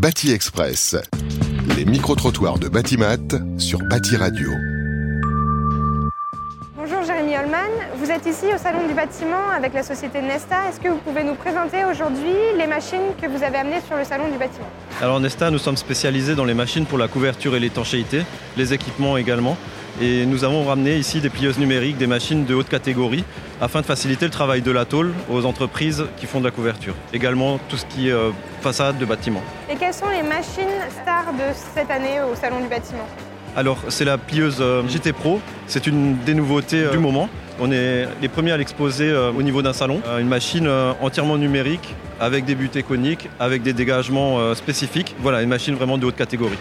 Bâti Express. Les micro-trottoirs de Batimat sur Bâti Radio. Bonjour Jérémy Holman, vous êtes ici au Salon du bâtiment avec la société Nesta. Est-ce que vous pouvez nous présenter aujourd'hui les machines que vous avez amenées sur le Salon du bâtiment? Alors Nesta, nous sommes spécialisés dans les machines pour la couverture et l'étanchéité, les équipements également. Et nous avons ramené ici des plieuses numériques, des machines de haute catégorie, afin de faciliter le travail de la tôle aux entreprises qui font de la couverture. Également tout ce qui est euh, façade de bâtiment. Et quelles sont les machines stars de cette année au Salon du bâtiment? Alors c'est la plieuse euh, JT Pro, c'est une des nouveautés euh, du moment. On est les premiers à l'exposer au niveau d'un salon. Une machine entièrement numérique, avec des buts coniques, avec des dégagements spécifiques. Voilà, une machine vraiment de haute catégorie.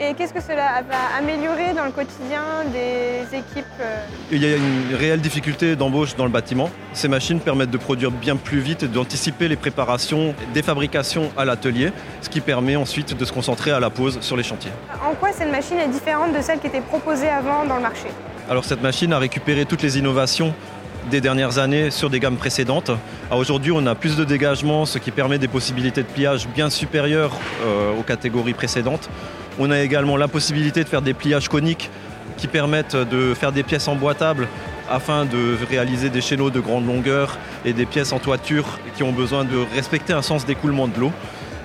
Et qu'est-ce que cela va améliorer dans le quotidien des équipes euh Il y a une réelle difficulté d'embauche dans le bâtiment. Ces machines permettent de produire bien plus vite et d'anticiper les préparations des fabrications à l'atelier, ce qui permet ensuite de se concentrer à la pause sur les chantiers. En quoi cette machine est différente de celle qui était proposée avant dans le marché? Alors cette machine a récupéré toutes les innovations des dernières années sur des gammes précédentes. Aujourd'hui, on a plus de dégagement, ce qui permet des possibilités de pliage bien supérieures euh, aux catégories précédentes. On a également la possibilité de faire des pliages coniques qui permettent de faire des pièces emboîtables afin de réaliser des chaîneaux de grande longueur et des pièces en toiture qui ont besoin de respecter un sens d'écoulement de l'eau.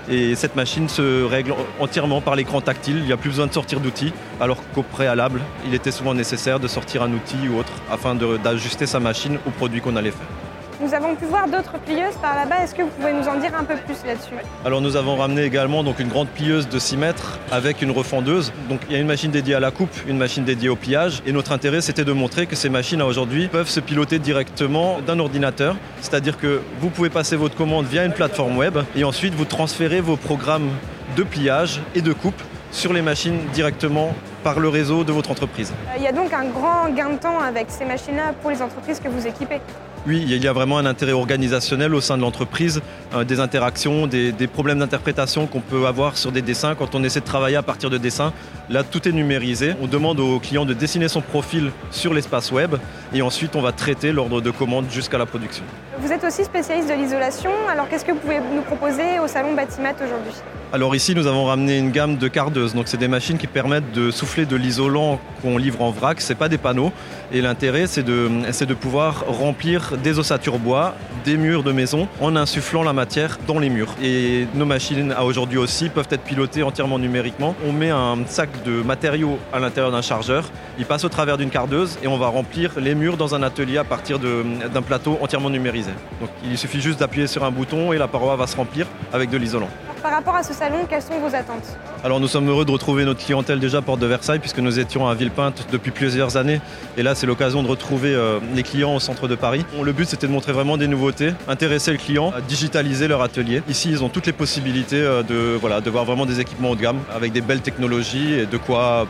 Et cette machine se règle entièrement par l'écran tactile. Il n'y a plus besoin de sortir d'outils, alors qu'au préalable, il était souvent nécessaire de sortir un outil ou autre afin d'ajuster sa machine au produit qu'on allait faire. Nous avons pu voir d'autres plieuses par là-bas. Est-ce que vous pouvez nous en dire un peu plus là-dessus Alors nous avons ramené également donc, une grande plieuse de 6 mètres avec une refendeuse. Donc il y a une machine dédiée à la coupe, une machine dédiée au pliage. Et notre intérêt c'était de montrer que ces machines aujourd'hui peuvent se piloter directement d'un ordinateur. C'est-à-dire que vous pouvez passer votre commande via une plateforme web et ensuite vous transférez vos programmes de pliage et de coupe sur les machines directement par le réseau de votre entreprise. Il y a donc un grand gain de temps avec ces machines-là pour les entreprises que vous équipez oui, il y a vraiment un intérêt organisationnel au sein de l'entreprise, euh, des interactions, des, problèmes d'interprétation qu'on peut avoir sur des dessins quand on essaie de travailler à partir de dessins. Là, tout est numérisé. On demande au client de dessiner son profil sur l'espace web et ensuite on va traiter l'ordre de commande jusqu'à la production. Vous êtes aussi spécialiste de l'isolation, alors qu'est-ce que vous pouvez nous proposer au salon Batimat aujourd'hui? Alors ici, nous avons ramené une gamme de cardeuses. Donc c'est des machines qui permettent de souffler de l'isolant qu'on livre en vrac. C'est pas des panneaux. Et l'intérêt, c'est de, de pouvoir remplir des ossatures bois, des murs de maison, en insufflant la matière dans les murs. Et nos machines à aujourd'hui aussi peuvent être pilotées entièrement numériquement. On met un sac de matériaux à l'intérieur d'un chargeur. Il passe au travers d'une cardeuse et on va remplir les murs dans un atelier à partir d'un plateau entièrement numérisé. Donc il suffit juste d'appuyer sur un bouton et la paroi va se remplir avec de l'isolant. Par rapport à ce salon, quelles sont vos attentes? Alors nous sommes heureux de retrouver notre clientèle déjà porte de Versailles puisque nous étions à Villepinte depuis plusieurs années et là c'est l'occasion de retrouver euh, les clients au centre de Paris. le but c'était de montrer vraiment des nouveautés, intéresser le client à digitaliser leur atelier. Ici ils ont toutes les possibilités euh, de, voilà, de voir vraiment des équipements haut de gamme avec des belles technologies et de quoi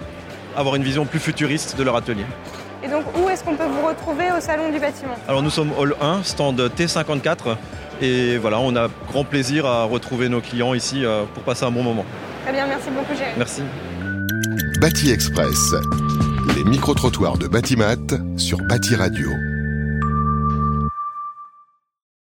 avoir une vision plus futuriste de leur atelier. Et donc où est-ce qu'on peut vous retrouver au salon du bâtiment? Alors nous sommes Hall 1, stand T54 et voilà, on a grand plaisir à retrouver nos clients ici euh, pour passer un bon moment. Très bien, merci beaucoup Jérémy. Merci. Bâti Express, les micro-trottoirs de Batimat sur Bâti Radio.